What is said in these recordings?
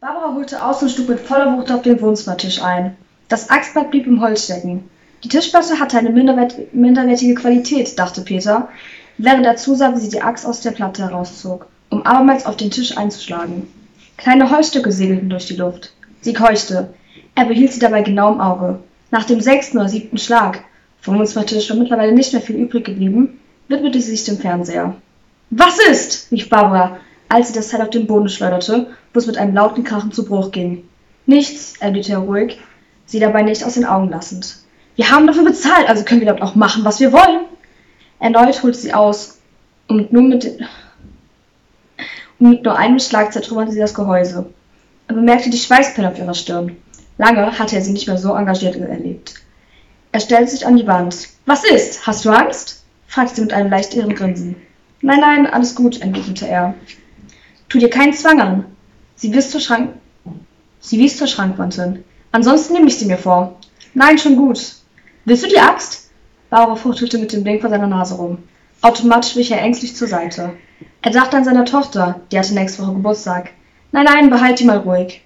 Barbara holte aus und schlug mit voller Wucht auf den Wohnzimmertisch ein. Das Axtblatt blieb im Holz stecken. Die Tischplatte hatte eine minderwert minderwertige Qualität, dachte Peter, während er zusah, wie sie die Axt aus der Platte herauszog, um abermals auf den Tisch einzuschlagen. Kleine Holzstücke segelten durch die Luft. Sie keuchte. Er behielt sie dabei genau im Auge. Nach dem sechsten oder siebten Schlag, vom Wohnzimmertisch war mittlerweile nicht mehr viel übrig geblieben, widmete sie sich dem Fernseher. Was ist? rief Barbara, als sie das Teil auf den Boden schleuderte, wo es mit einem lauten Krachen zu Bruch ging. Nichts, erwiderte er ruhig, sie dabei nicht aus den Augen lassend. Wir haben dafür bezahlt, also können wir dort auch machen, was wir wollen. Erneut holte sie aus und nur mit, und mit nur einem Schlag zertrümmerte sie das Gehäuse. Er bemerkte die Schweißperle auf ihrer Stirn. Lange hatte er sie nicht mehr so engagiert erlebt. Er stellte sich an die Wand. Was ist? Hast du Angst? fragte sie mit einem leicht irren Grinsen. Nein, nein, alles gut, entgegnete er. Tu dir keinen Zwang an. Sie wies zur, Schrank sie wies zur Schrankwand hin. Ansonsten nehme ich sie mir vor. Nein, schon gut. Willst du die Axt? Bauer fuchtelte mit dem Ding vor seiner Nase rum. Automatisch wich er ängstlich zur Seite. Er dachte an seine Tochter, die hatte nächste Woche Geburtstag. Nein, nein, behalt die mal ruhig.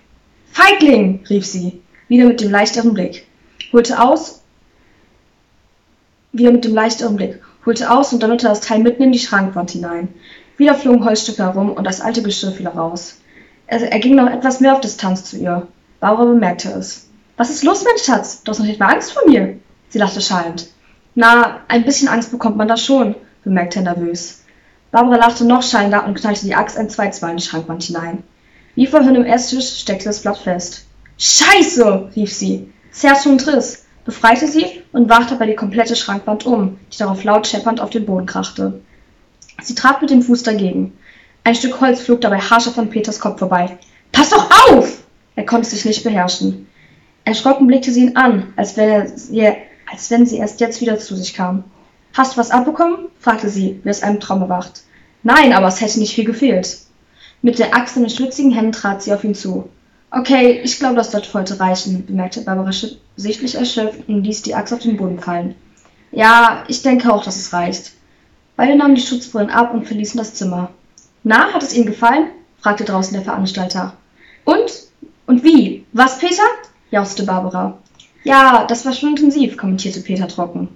Feigling! rief sie, wieder mit dem leichteren Blick. Holte aus, wieder mit dem leichteren Blick, holte aus und donnerte das Teil mitten in die Schrankwand hinein. Wieder flogen Holzstücke herum und das alte Geschirr fiel raus. Er, er ging noch etwas mehr auf Distanz zu ihr. Barbara bemerkte es. Was ist los, mein Schatz? Du hast noch nicht mal Angst vor mir. Sie lachte schallend. Na, ein bisschen Angst bekommt man da schon, bemerkte er nervös. Barbara lachte noch schallender und knallte die Axt ein zweites Mal in die Schrankwand hinein. Wie vorhin im Esstisch steckte das Blatt fest. Scheiße! rief sie. Zerrung Triss, befreite sie und warf dabei die komplette Schrankwand um, die darauf laut scheppernd auf den Boden krachte. Sie trat mit dem Fuß dagegen. Ein Stück Holz flog dabei harscher von Peters Kopf vorbei. Pass doch auf! Er konnte sich nicht beherrschen. Erschrocken blickte sie ihn an, als wenn, er, sie, als wenn sie erst jetzt wieder zu sich kam. Hast du was abbekommen? fragte sie, wie aus einem Traum erwacht. Nein, aber es hätte nicht viel gefehlt. Mit der Axt in den schwitzigen Händen trat sie auf ihn zu. Okay, ich glaube, das wird für heute reichen, bemerkte Barbara sichtlich erschöpft und ließ die Axt auf den Boden fallen. Ja, ich denke auch, dass es reicht. Beide nahmen die Schutzbrillen ab und verließen das Zimmer. Na, hat es Ihnen gefallen? fragte draußen der Veranstalter. Und? Und wie? Was, Peter? jauchzte Barbara. Ja, das war schon intensiv, kommentierte Peter trocken.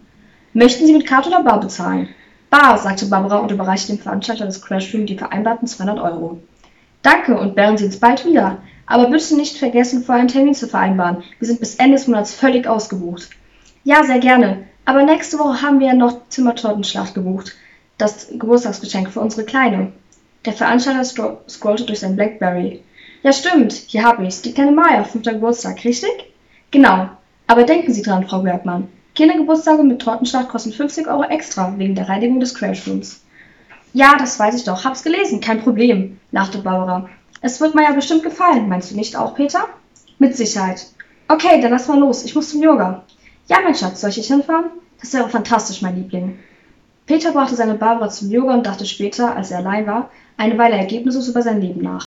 Möchten Sie mit Karte oder Bar bezahlen? Bar, sagte Barbara und überreichte dem Veranstalter des Crashroom die vereinbarten 200 Euro. Danke und bären Sie uns bald wieder. Aber bitte nicht vergessen, vorher einen Termin zu vereinbaren. Wir sind bis Ende des Monats völlig ausgebucht. Ja, sehr gerne. Aber nächste Woche haben wir ja noch Zimmertortenschlacht gebucht das Geburtstagsgeschenk für unsere Kleine. Der Veranstalter scrollte durch sein Blackberry. Ja, stimmt, hier habe ich's. Die kleine Maya, fünfter Geburtstag, richtig? Genau. Aber denken Sie dran, Frau Bergmann. Kindergeburtstage mit Tortenschlag kosten 50 Euro extra wegen der Reinigung des Crashrooms. Ja, das weiß ich doch. Hab's gelesen. Kein Problem, lachte Barbara. Es wird Maya bestimmt gefallen. Meinst du nicht auch, Peter? Mit Sicherheit. Okay, dann lass mal los. Ich muss zum Yoga. Ja, mein Schatz, soll ich hinfahren? Das wäre fantastisch, mein Liebling. Peter brachte seine Barbara zum Yoga und dachte später, als er allein war, eine Weile ergebnislos über sein Leben nach